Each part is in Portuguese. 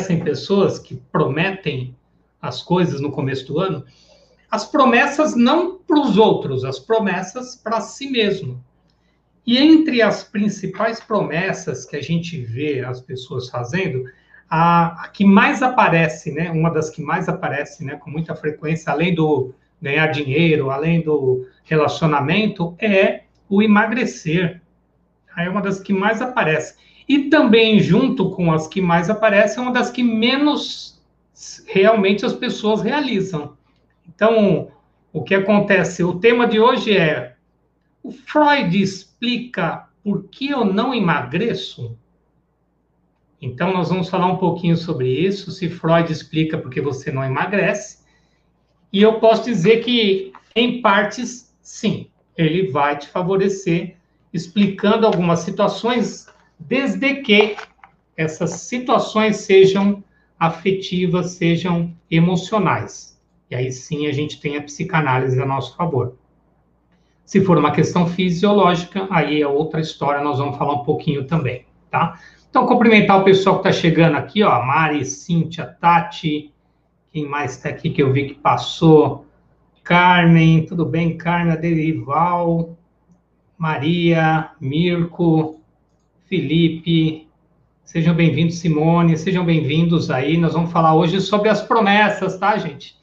Conhecem pessoas que prometem as coisas no começo do ano? As promessas não para os outros, as promessas para si mesmo. E entre as principais promessas que a gente vê as pessoas fazendo, a, a, que mais aparece, né, uma das que mais aparece, né, com muita frequência, além do ganhar dinheiro, além do relacionamento, é o emagrecer. É uma das que mais aparece. E também, junto com as que mais aparecem, é uma das que menos realmente as pessoas realizam. Então, o que acontece? O tema de hoje é: o Freud explica por que eu não emagreço? Então, nós vamos falar um pouquinho sobre isso, se Freud explica por que você não emagrece. E eu posso dizer que, em partes, sim, ele vai te favorecer, explicando algumas situações desde que essas situações sejam afetivas, sejam emocionais. E aí sim a gente tem a psicanálise a nosso favor. Se for uma questão fisiológica, aí é outra história, nós vamos falar um pouquinho também, tá? Então, cumprimentar o pessoal que está chegando aqui, ó, Mari, Cíntia, Tati, quem mais está aqui que eu vi que passou? Carmen, tudo bem? Carmen, Derival, Maria, Mirko, Felipe, sejam bem-vindos, Simone, sejam bem-vindos aí. Nós vamos falar hoje sobre as promessas, tá, gente?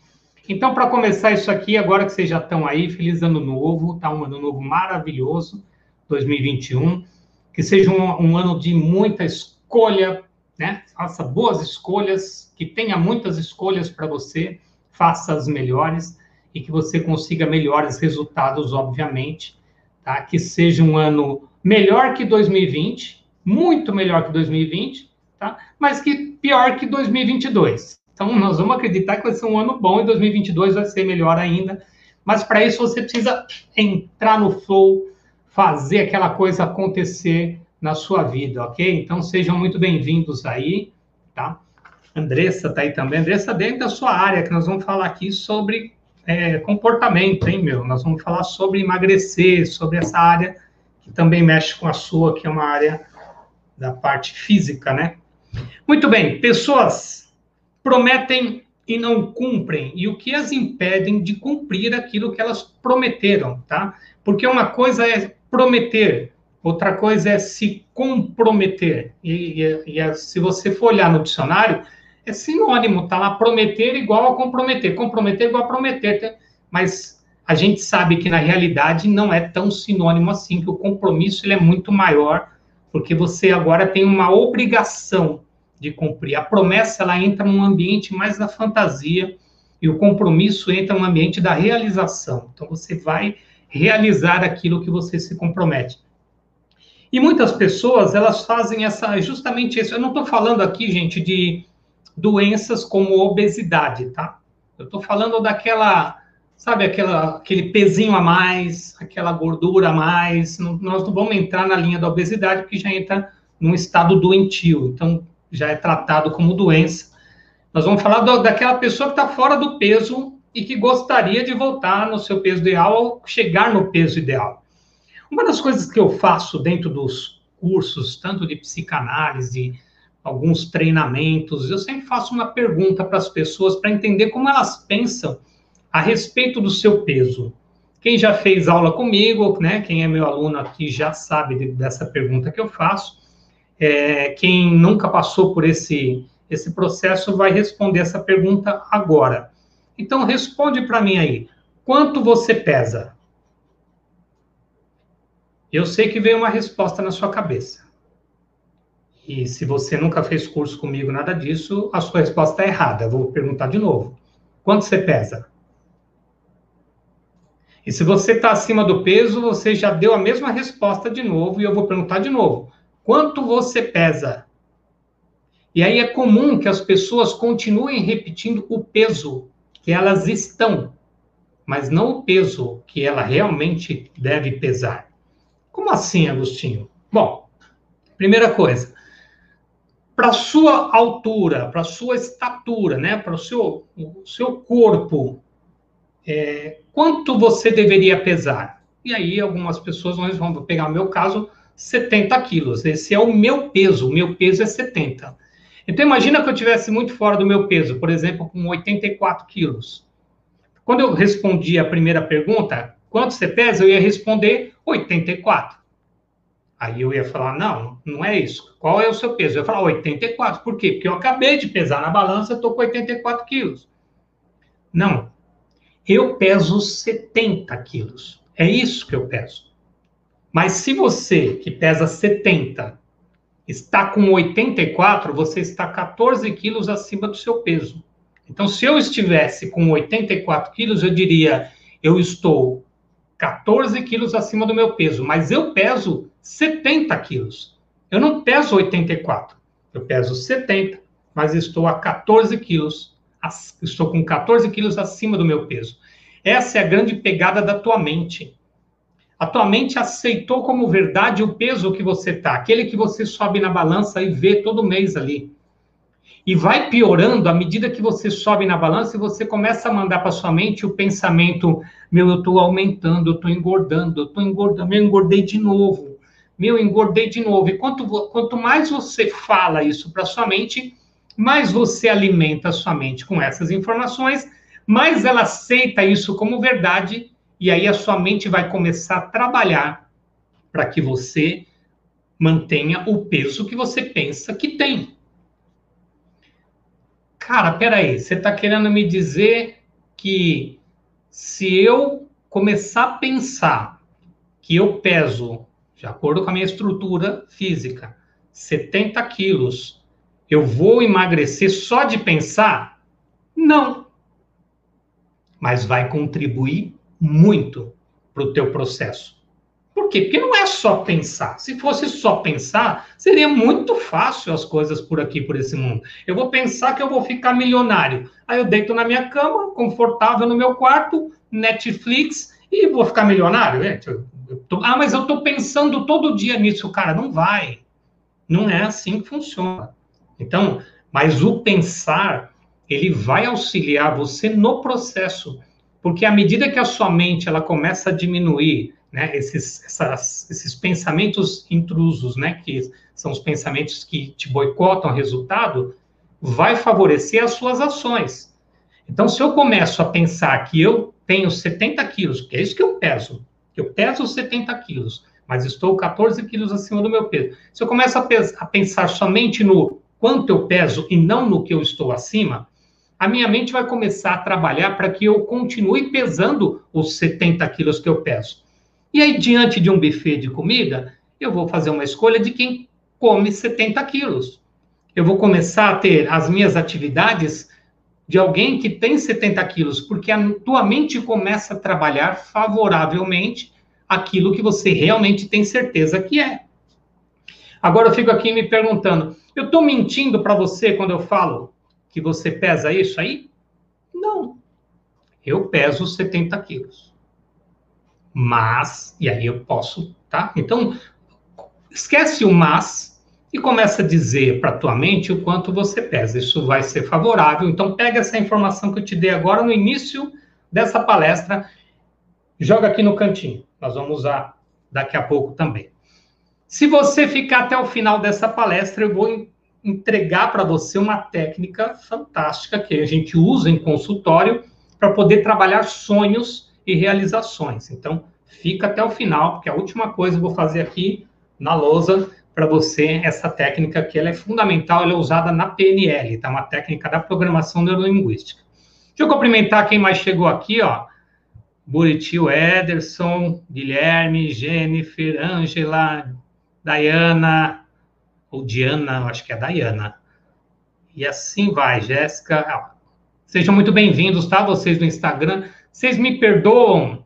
Então, para começar isso aqui, agora que vocês já estão aí, feliz ano novo, tá? Um ano novo maravilhoso, 2021. Que seja um, um ano de muita escolha, né? Faça boas escolhas, que tenha muitas escolhas para você, faça as melhores e que você consiga melhores resultados, obviamente, tá? Que seja um ano melhor que 2020, muito melhor que 2020, tá? Mas que pior que 2022. Então, nós vamos acreditar que vai ser um ano bom e 2022 vai ser melhor ainda. Mas para isso você precisa entrar no flow, fazer aquela coisa acontecer na sua vida, ok? Então, sejam muito bem-vindos aí, tá? Andressa tá aí também. Andressa, dentro da sua área, que nós vamos falar aqui sobre é, comportamento, hein, meu? Nós vamos falar sobre emagrecer, sobre essa área que também mexe com a sua, que é uma área da parte física, né? Muito bem, pessoas prometem e não cumprem, e o que as impedem de cumprir aquilo que elas prometeram, tá? Porque uma coisa é prometer, outra coisa é se comprometer. E, e, e se você for olhar no dicionário, é sinônimo, tá lá prometer igual a comprometer, comprometer igual a prometer, mas a gente sabe que na realidade não é tão sinônimo assim, que o compromisso ele é muito maior, porque você agora tem uma obrigação de cumprir. A promessa ela entra num ambiente mais da fantasia e o compromisso entra num ambiente da realização. Então você vai realizar aquilo que você se compromete. E muitas pessoas elas fazem essa justamente isso. Eu não estou falando aqui, gente, de doenças como obesidade, tá? Eu estou falando daquela sabe, aquela, aquele pezinho a mais, aquela gordura a mais. Não, nós não vamos entrar na linha da obesidade, porque já entra num estado doentio, então já é tratado como doença. Nós vamos falar do, daquela pessoa que está fora do peso e que gostaria de voltar no seu peso ideal ou chegar no peso ideal. Uma das coisas que eu faço dentro dos cursos, tanto de psicanálise, alguns treinamentos, eu sempre faço uma pergunta para as pessoas para entender como elas pensam a respeito do seu peso. Quem já fez aula comigo, né? Quem é meu aluno aqui já sabe de, dessa pergunta que eu faço. É, quem nunca passou por esse esse processo vai responder essa pergunta agora. Então responde para mim aí. Quanto você pesa? Eu sei que veio uma resposta na sua cabeça. E se você nunca fez curso comigo, nada disso, a sua resposta é errada. Eu vou perguntar de novo. Quanto você pesa? E se você está acima do peso, você já deu a mesma resposta de novo, e eu vou perguntar de novo: quanto você pesa? E aí é comum que as pessoas continuem repetindo o peso que elas estão, mas não o peso que ela realmente deve pesar. Como assim, Agostinho? Bom, primeira coisa, para sua altura, para sua estatura, né, para o seu, o seu corpo, é, quanto você deveria pesar? E aí algumas pessoas vão pegar o meu caso, 70 quilos. Esse é o meu peso, o meu peso é 70. Então imagina que eu tivesse muito fora do meu peso, por exemplo, com 84 quilos. Quando eu respondi a primeira pergunta, quanto você pesa? Eu ia responder 84. Aí eu ia falar, não, não é isso. Qual é o seu peso? Eu ia falar 84. Por quê? Porque eu acabei de pesar na balança, estou com 84 quilos. Não. Eu peso 70 quilos. É isso que eu peso. Mas se você, que pesa 70, está com 84, você está 14 quilos acima do seu peso. Então, se eu estivesse com 84 quilos, eu diria, eu estou 14 quilos acima do meu peso, mas eu peso 70 quilos. Eu não peso 84, eu peso 70, mas estou a 14 quilos, estou com 14 quilos acima do meu peso. Essa é a grande pegada da tua mente. A tua mente aceitou como verdade o peso que você está, aquele que você sobe na balança e vê todo mês ali. E vai piorando à medida que você sobe na balança e você começa a mandar para sua mente o pensamento: meu, eu estou aumentando, eu estou engordando, eu estou engordando, eu engordei de novo, meu, engordei de novo. E quanto, quanto mais você fala isso para sua mente, mais você alimenta a sua mente com essas informações, mais ela aceita isso como verdade, e aí a sua mente vai começar a trabalhar para que você mantenha o peso que você pensa que tem. Cara, peraí, você está querendo me dizer que se eu começar a pensar que eu peso, de acordo com a minha estrutura física, 70 quilos, eu vou emagrecer só de pensar? Não. Mas vai contribuir muito para o teu processo. Por quê? Porque não é só pensar. Se fosse só pensar, seria muito fácil as coisas por aqui, por esse mundo. Eu vou pensar que eu vou ficar milionário. Aí eu deito na minha cama, confortável no meu quarto, Netflix, e vou ficar milionário. Eu tô... ah, mas eu estou pensando todo dia nisso. Cara, não vai. Não é assim que funciona. Então, mas o pensar, ele vai auxiliar você no processo. Porque à medida que a sua mente ela começa a diminuir, né, esses, essas, esses pensamentos intrusos, né, que são os pensamentos que te boicotam o resultado, vai favorecer as suas ações. Então, se eu começo a pensar que eu tenho 70 quilos, que é isso que eu peso, eu peso 70 quilos, mas estou 14 quilos acima do meu peso. Se eu começo a, a pensar somente no quanto eu peso e não no que eu estou acima, a minha mente vai começar a trabalhar para que eu continue pesando os 70 quilos que eu peso. E aí, diante de um buffet de comida, eu vou fazer uma escolha de quem come 70 quilos. Eu vou começar a ter as minhas atividades de alguém que tem 70 quilos, porque a tua mente começa a trabalhar favoravelmente aquilo que você realmente tem certeza que é. Agora eu fico aqui me perguntando, eu estou mentindo para você quando eu falo que você pesa isso aí? Não. Eu peso 70 quilos. Mas, e aí eu posso, tá? Então, esquece o mas e começa a dizer para tua mente o quanto você pesa. Isso vai ser favorável. Então, pega essa informação que eu te dei agora no início dessa palestra, joga aqui no cantinho. Nós vamos usar daqui a pouco também. Se você ficar até o final dessa palestra, eu vou entregar para você uma técnica fantástica que a gente usa em consultório para poder trabalhar sonhos e realizações. Então, fica até o final, porque a última coisa eu vou fazer aqui na lousa para você essa técnica que ela é fundamental, ela é usada na PNL, tá? Uma técnica da programação neurolinguística. Deixa eu cumprimentar quem mais chegou aqui, ó. Buriti, Ederson, Guilherme, Jennifer, Ângela, Dayana, ou Diana, acho que é Diana. E assim vai, Jéssica. Sejam muito bem-vindos, tá? Vocês do Instagram. Vocês me perdoam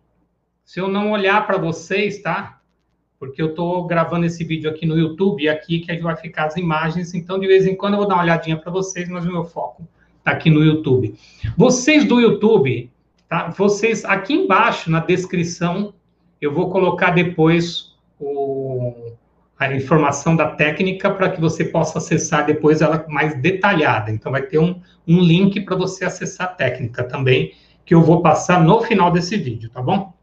se eu não olhar para vocês, tá? porque eu estou gravando esse vídeo aqui no YouTube e aqui que vai ficar as imagens, então de vez em quando eu vou dar uma olhadinha para vocês, mas o meu foco está aqui no YouTube. Vocês do YouTube, tá? Vocês aqui embaixo na descrição eu vou colocar depois o, a informação da técnica para que você possa acessar depois ela mais detalhada. Então, vai ter um, um link para você acessar a técnica também, que eu vou passar no final desse vídeo, tá bom?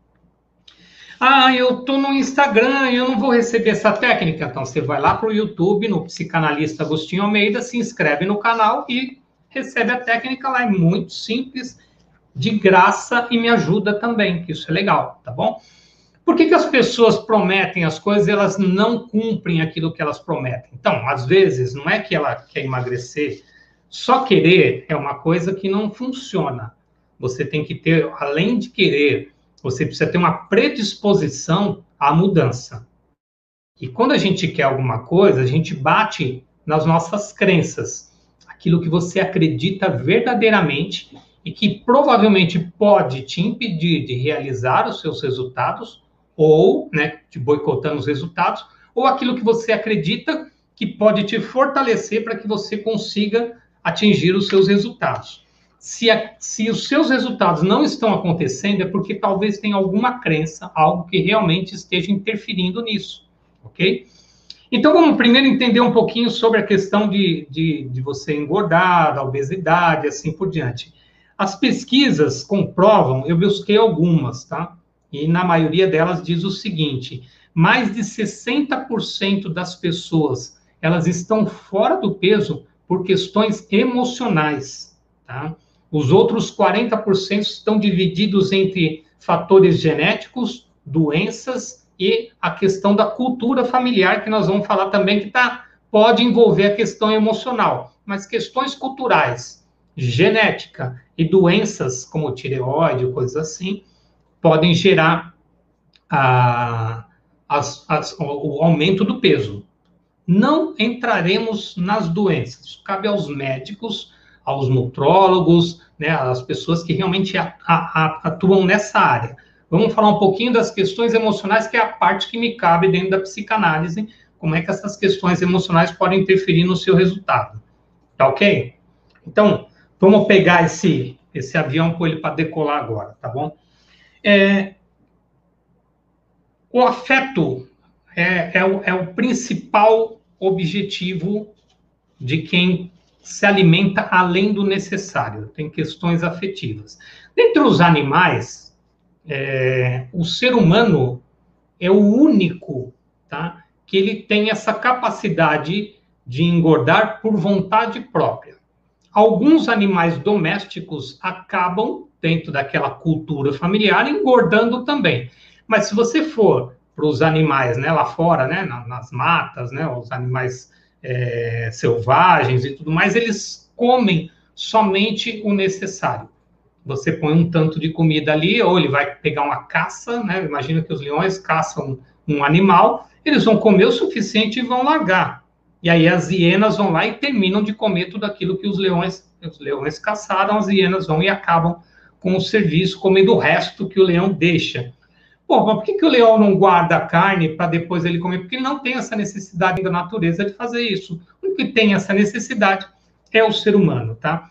Ah, eu estou no Instagram e eu não vou receber essa técnica. Então, você vai lá para o YouTube, no psicanalista Agostinho Almeida, se inscreve no canal e recebe a técnica lá. É muito simples, de graça e me ajuda também, que isso é legal, tá bom? Por que, que as pessoas prometem as coisas e elas não cumprem aquilo que elas prometem? Então, às vezes, não é que ela quer emagrecer, só querer é uma coisa que não funciona. Você tem que ter, além de querer, você precisa ter uma predisposição à mudança. E quando a gente quer alguma coisa, a gente bate nas nossas crenças, aquilo que você acredita verdadeiramente e que provavelmente pode te impedir de realizar os seus resultados ou né, te boicotando os resultados, ou aquilo que você acredita que pode te fortalecer para que você consiga atingir os seus resultados. Se, a, se os seus resultados não estão acontecendo, é porque talvez tenha alguma crença, algo que realmente esteja interferindo nisso, ok? Então, vamos primeiro entender um pouquinho sobre a questão de, de, de você engordar, da obesidade, assim por diante. As pesquisas comprovam, eu busquei algumas, tá? E na maioria delas diz o seguinte: mais de 60% das pessoas elas estão fora do peso por questões emocionais, tá? Os outros 40% estão divididos entre fatores genéticos, doenças e a questão da cultura familiar, que nós vamos falar também, que tá, pode envolver a questão emocional. Mas questões culturais, genética e doenças como tireoide, coisas assim, podem gerar a, as, as, o aumento do peso. Não entraremos nas doenças. Cabe aos médicos, aos nutrólogos, né, às pessoas que realmente a, a, atuam nessa área. Vamos falar um pouquinho das questões emocionais, que é a parte que me cabe dentro da psicanálise, como é que essas questões emocionais podem interferir no seu resultado. Tá ok? Então, vamos pegar esse, esse avião com ele para decolar agora, tá bom? É, o afeto é, é, o, é o principal objetivo de quem se alimenta além do necessário, tem questões afetivas. Dentre os animais, é, o ser humano é o único tá, que ele tem essa capacidade de engordar por vontade própria. Alguns animais domésticos acabam dentro daquela cultura familiar, engordando também. Mas se você for para os animais, né, lá fora, né, nas matas, né, os animais é, selvagens e tudo mais, eles comem somente o necessário. Você põe um tanto de comida ali, ou ele vai pegar uma caça, né? Imagina que os leões caçam um animal, eles vão comer o suficiente e vão largar. E aí as hienas vão lá e terminam de comer tudo aquilo que os leões, os leões caçaram, as hienas vão e acabam com o serviço, comendo o resto que o leão deixa. Pô, mas por que, que o leão não guarda a carne para depois ele comer? Porque ele não tem essa necessidade da natureza de fazer isso. O que tem essa necessidade é o ser humano, tá?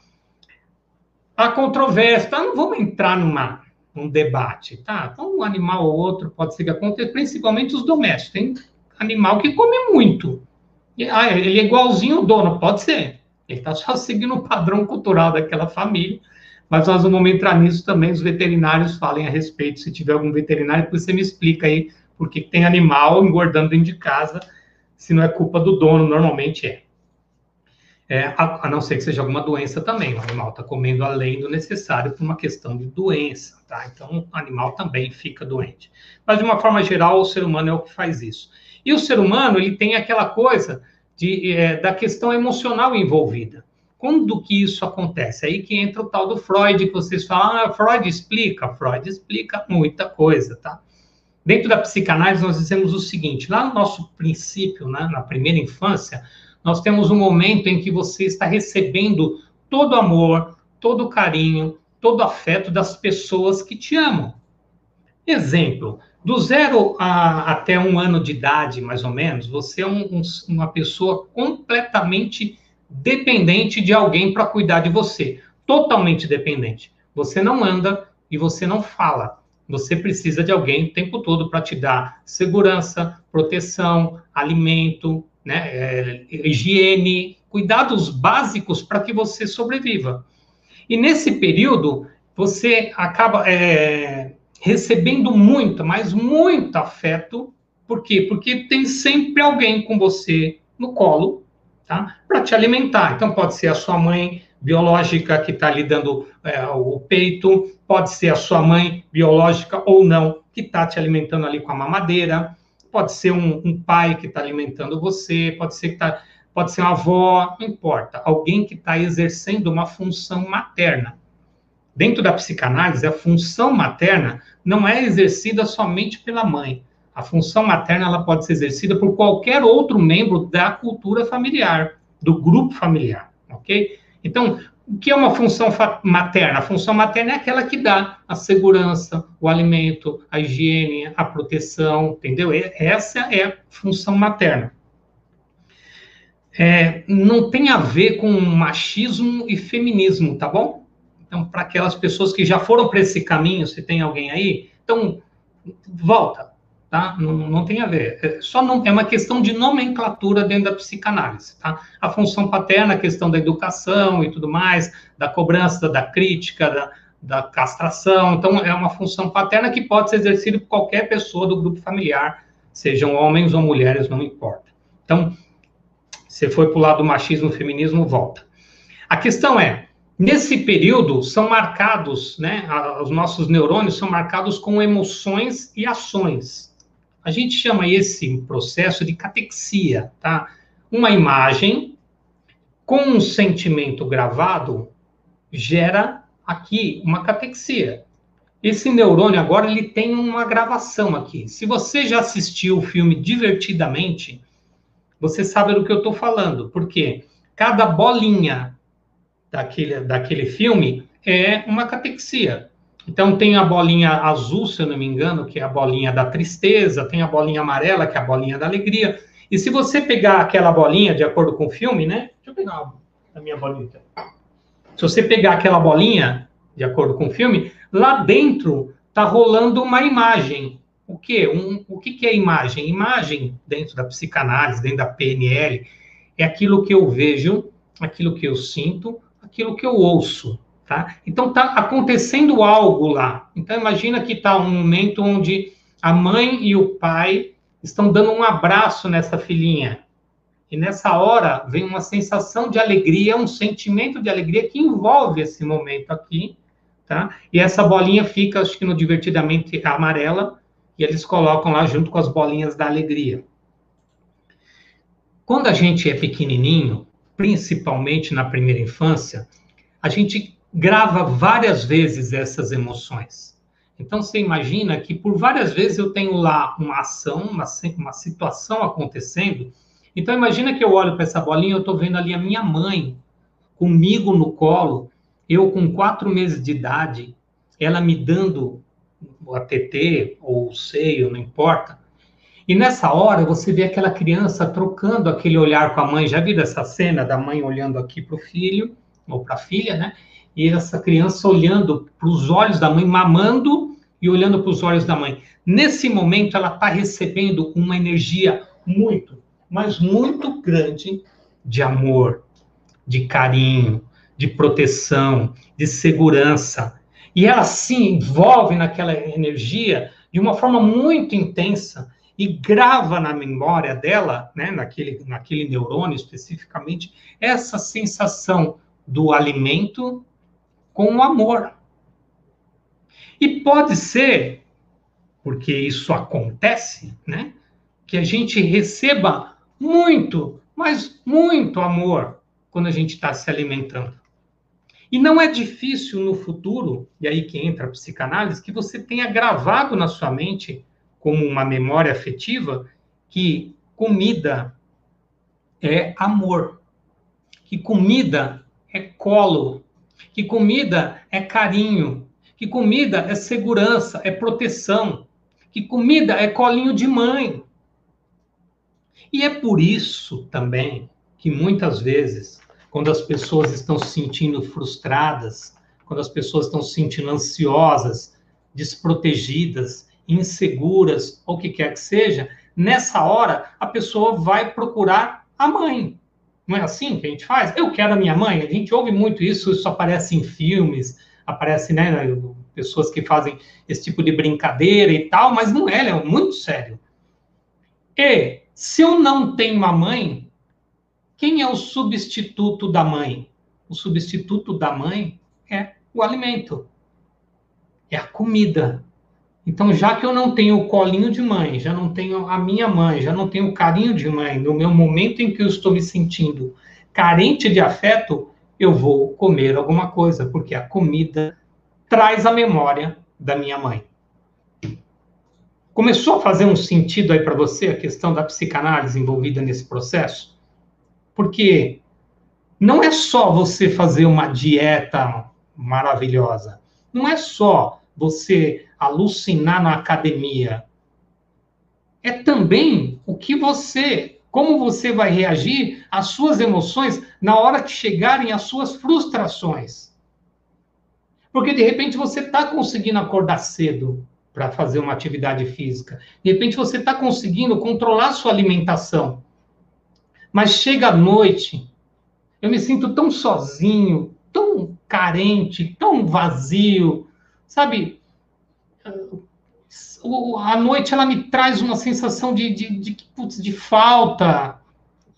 A controvérsia, tá? não vamos entrar numa, num debate, tá? Então, um animal ou outro pode ser que aconteça, principalmente os domésticos. Tem animal que come muito. Ah, ele é igualzinho o dono, pode ser. Ele está só seguindo o padrão cultural daquela família mas nós não vamos entrar nisso também, os veterinários falem a respeito, se tiver algum veterinário, você me explica aí por que tem animal engordando dentro de casa, se não é culpa do dono, normalmente é. é a, a, não ser que seja alguma doença também, o animal está comendo além do necessário por uma questão de doença, tá? Então, o animal também fica doente. Mas, de uma forma geral, o ser humano é o que faz isso. E o ser humano, ele tem aquela coisa de, é, da questão emocional envolvida. Quando que isso acontece? Aí que entra o tal do Freud, que vocês falam, ah, Freud explica. Freud explica muita coisa, tá? Dentro da psicanálise, nós dizemos o seguinte: lá no nosso princípio, né, na primeira infância, nós temos um momento em que você está recebendo todo o amor, todo o carinho, todo o afeto das pessoas que te amam. Exemplo: Do zero a, até um ano de idade, mais ou menos, você é um, um, uma pessoa completamente dependente de alguém para cuidar de você. Totalmente dependente. Você não anda e você não fala. Você precisa de alguém o tempo todo para te dar segurança, proteção, alimento, né, é, higiene, cuidados básicos para que você sobreviva. E nesse período, você acaba é, recebendo muito, mas muito afeto. Por quê? Porque tem sempre alguém com você no colo, tá? Para te alimentar. Então, pode ser a sua mãe biológica que está lhe dando é, o peito, pode ser a sua mãe biológica ou não, que está te alimentando ali com a mamadeira, pode ser um, um pai que está alimentando você, pode ser que tá, pode ser uma avó, não importa, alguém que está exercendo uma função materna. Dentro da psicanálise, a função materna não é exercida somente pela mãe. A função materna ela pode ser exercida por qualquer outro membro da cultura familiar, do grupo familiar, ok? Então, o que é uma função materna? A função materna é aquela que dá a segurança, o alimento, a higiene, a proteção, entendeu? Essa é a função materna. É, não tem a ver com machismo e feminismo, tá bom? Então, para aquelas pessoas que já foram para esse caminho, se tem alguém aí, então volta, tá? Não, não tem a ver. É, só não é uma questão de nomenclatura dentro da psicanálise, tá? A função paterna, a questão da educação e tudo mais, da cobrança, da crítica, da, da castração. Então, é uma função paterna que pode ser exercida por qualquer pessoa do grupo familiar, sejam homens ou mulheres, não importa. Então, se foi para o lado do machismo, feminismo, volta. A questão é, nesse período são marcados, né, os nossos neurônios são marcados com emoções e ações. A gente chama esse processo de catexia, tá? Uma imagem com um sentimento gravado gera aqui uma catexia. Esse neurônio agora ele tem uma gravação aqui. Se você já assistiu o filme divertidamente, você sabe do que eu estou falando, porque cada bolinha daquele, daquele filme é uma catexia. Então tem a bolinha azul, se eu não me engano, que é a bolinha da tristeza, tem a bolinha amarela, que é a bolinha da alegria. E se você pegar aquela bolinha, de acordo com o filme, né? Deixa eu pegar a minha bolinha. Se você pegar aquela bolinha, de acordo com o filme, lá dentro tá rolando uma imagem. O quê? Um, o que, que é imagem? Imagem, dentro da psicanálise, dentro da PNL, é aquilo que eu vejo, aquilo que eu sinto, aquilo que eu ouço. Tá? Então está acontecendo algo lá. Então imagina que está um momento onde a mãe e o pai estão dando um abraço nessa filhinha. E nessa hora vem uma sensação de alegria, um sentimento de alegria que envolve esse momento aqui, tá? E essa bolinha fica, acho que no divertidamente amarela, e eles colocam lá junto com as bolinhas da alegria. Quando a gente é pequenininho, principalmente na primeira infância, a gente grava várias vezes essas emoções. Então, você imagina que por várias vezes eu tenho lá uma ação, uma, uma situação acontecendo. Então, imagina que eu olho para essa bolinha, eu estou vendo ali a minha mãe comigo no colo, eu com quatro meses de idade, ela me dando a TT ou o seio, não importa. E nessa hora você vê aquela criança trocando aquele olhar com a mãe. Já viram essa cena da mãe olhando aqui para o filho ou para a filha, né? E essa criança olhando para os olhos da mãe, mamando e olhando para os olhos da mãe. Nesse momento, ela está recebendo uma energia muito, mas muito grande de amor, de carinho, de proteção, de segurança. E ela se envolve naquela energia de uma forma muito intensa e grava na memória dela, né, naquele, naquele neurônio especificamente, essa sensação do alimento com o amor. E pode ser, porque isso acontece, né? Que a gente receba muito, mas muito amor quando a gente está se alimentando. E não é difícil no futuro, e aí que entra a psicanálise, que você tenha gravado na sua mente, como uma memória afetiva, que comida é amor, que comida é colo, que comida é carinho, que comida é segurança, é proteção, que comida é colinho de mãe. E é por isso também que muitas vezes, quando as pessoas estão se sentindo frustradas, quando as pessoas estão se sentindo ansiosas, desprotegidas, inseguras, ou o que quer que seja, nessa hora a pessoa vai procurar a mãe. Não é assim que a gente faz? Eu quero a minha mãe. A gente ouve muito isso, isso aparece em filmes, aparece, né, pessoas que fazem esse tipo de brincadeira e tal, mas não é, é muito sério. E se eu não tenho uma mãe, quem é o substituto da mãe? O substituto da mãe é o alimento, é a comida. Então, já que eu não tenho o colinho de mãe, já não tenho a minha mãe, já não tenho o carinho de mãe, no meu momento em que eu estou me sentindo carente de afeto, eu vou comer alguma coisa, porque a comida traz a memória da minha mãe. Começou a fazer um sentido aí para você a questão da psicanálise envolvida nesse processo? Porque não é só você fazer uma dieta maravilhosa, não é só você alucinar na academia. É também o que você, como você vai reagir às suas emoções na hora que chegarem as suas frustrações. Porque de repente você está conseguindo acordar cedo para fazer uma atividade física. De repente você está conseguindo controlar sua alimentação. Mas chega a noite, eu me sinto tão sozinho, tão carente, tão vazio, sabe? A noite ela me traz uma sensação de, de, de, putz, de falta.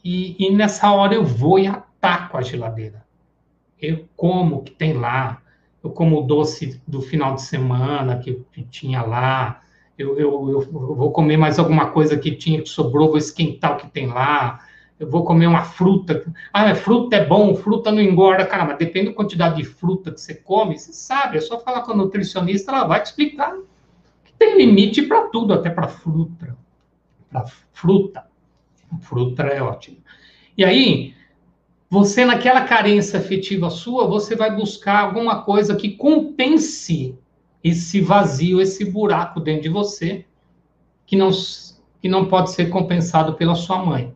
E, e nessa hora eu vou e ataco a geladeira. Eu como o que tem lá eu como o doce do final de semana que, que tinha lá, eu, eu, eu, vou comer mais alguma coisa que tinha que sobrou, vou esquentar o que tem lá, eu vou comer uma fruta. Ah, fruta é bom, fruta não engorda. Cara, mas depende da quantidade de fruta que você come, você sabe, é só falar com a nutricionista, ela vai te explicar que tem limite para tudo, até para fruta. Para fruta. Fruta é ótimo. E aí, você, naquela carência afetiva sua, você vai buscar alguma coisa que compense esse vazio, esse buraco dentro de você, que não, que não pode ser compensado pela sua mãe.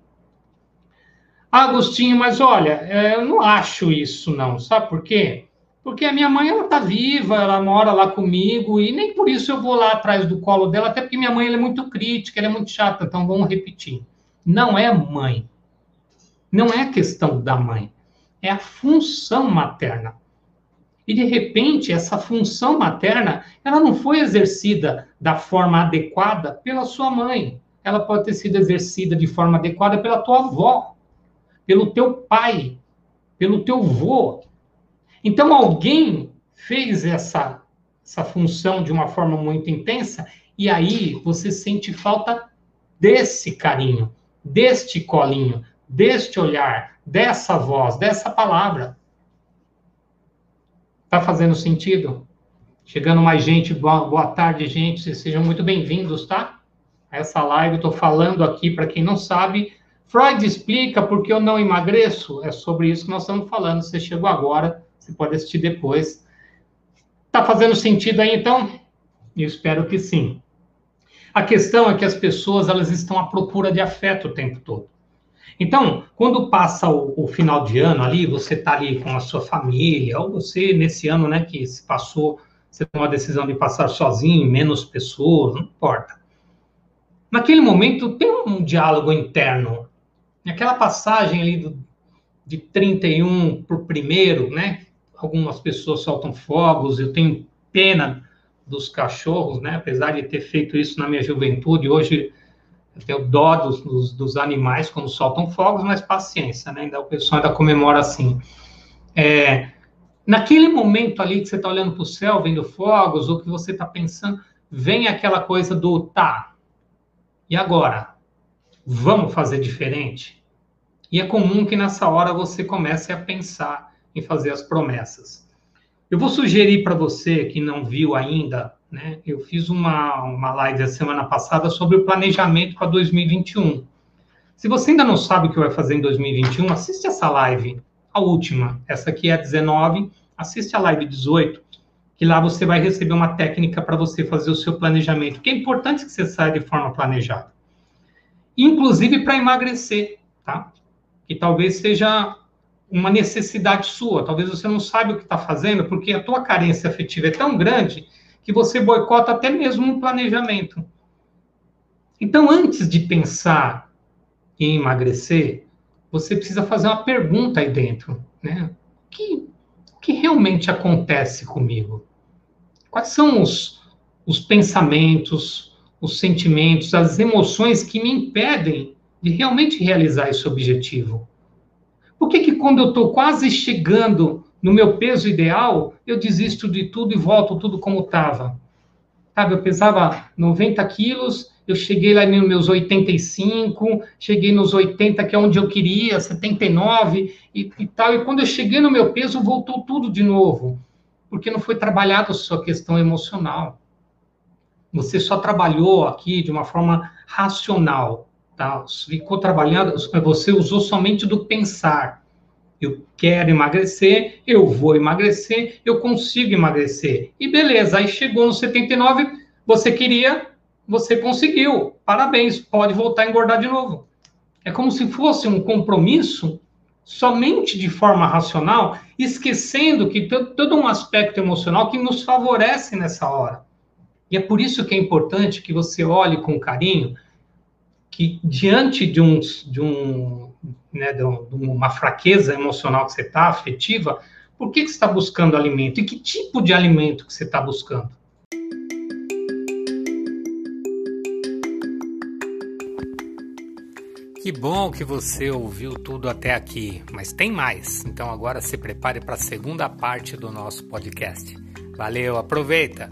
Agostinho, mas olha, é, eu não acho isso, não. Sabe por quê? Porque a minha mãe, ela tá viva, ela mora lá comigo, e nem por isso eu vou lá atrás do colo dela, até porque minha mãe é muito crítica, ela é muito chata, então vamos repetir. Não é mãe, não é questão da mãe, é a função materna. E de repente, essa função materna, ela não foi exercida da forma adequada pela sua mãe. Ela pode ter sido exercida de forma adequada pela tua avó, pelo teu pai, pelo teu vô. Então, alguém fez essa, essa função de uma forma muito intensa, e aí você sente falta desse carinho, deste colinho, deste olhar, dessa voz, dessa palavra. Tá fazendo sentido? Chegando mais gente, boa, boa tarde, gente. Sejam muito bem-vindos, tá? Essa live, eu tô falando aqui, para quem não sabe, Freud explica por que eu não emagreço. É sobre isso que nós estamos falando. Você chegou agora, você pode assistir depois. Tá fazendo sentido aí, então? Eu espero que sim. A questão é que as pessoas elas estão à procura de afeto o tempo todo. Então, quando passa o, o final de ano ali, você está ali com a sua família, ou você, nesse ano, né, que se passou, você tomou a decisão de passar sozinho, menos pessoas, não importa. Naquele momento, tem um diálogo interno. Naquela passagem ali do, de 31 para o primeiro, né? Algumas pessoas soltam fogos, eu tenho pena dos cachorros, né? Apesar de ter feito isso na minha juventude, hoje eu tenho dó dos, dos, dos, animais quando soltam fogos, mas paciência, né? Ainda o pessoal ainda comemora assim. É, naquele momento ali que você está olhando para o céu, vendo fogos, ou que você está pensando, vem aquela coisa do tá. E agora? Vamos fazer diferente? E é comum que nessa hora você comece a pensar em fazer as promessas. Eu vou sugerir para você que não viu ainda né? Eu fiz uma, uma live a semana passada sobre o planejamento para 2021. Se você ainda não sabe o que vai fazer em 2021, assiste essa live, a última. Essa aqui é a 19, assiste a live 18, que lá você vai receber uma técnica para você fazer o seu planejamento, que é importante que você saia de forma planejada. Inclusive para emagrecer, tá? Que talvez seja uma necessidade sua, talvez você não saiba o que está fazendo, porque a tua carência afetiva é tão grande que você boicota até mesmo um planejamento. Então, antes de pensar em emagrecer, você precisa fazer uma pergunta aí dentro, né? O que, que realmente acontece comigo? Quais são os, os pensamentos, os sentimentos, as emoções que me impedem de realmente realizar esse objetivo? Por que, que quando eu estou quase chegando no meu peso ideal, eu desisto de tudo e volto tudo como estava? Sabe, eu pesava 90 quilos, eu cheguei lá nos meus 85, cheguei nos 80, que é onde eu queria, 79 e, e tal. E quando eu cheguei no meu peso, voltou tudo de novo porque não foi trabalhada a sua questão emocional. Você só trabalhou aqui de uma forma racional, tá? Ficou trabalhando, você usou somente do pensar. Eu quero emagrecer, eu vou emagrecer, eu consigo emagrecer. E beleza, aí chegou no 79, você queria, você conseguiu. Parabéns, pode voltar a engordar de novo. É como se fosse um compromisso somente de forma racional, esquecendo que todo um aspecto emocional que nos favorece nessa hora. E é por isso que é importante que você olhe com carinho que diante de, um, de, um, né, de uma fraqueza emocional que você está, afetiva, por que, que você está buscando alimento? E que tipo de alimento que você está buscando? Que bom que você ouviu tudo até aqui, mas tem mais. Então agora se prepare para a segunda parte do nosso podcast. Valeu, aproveita!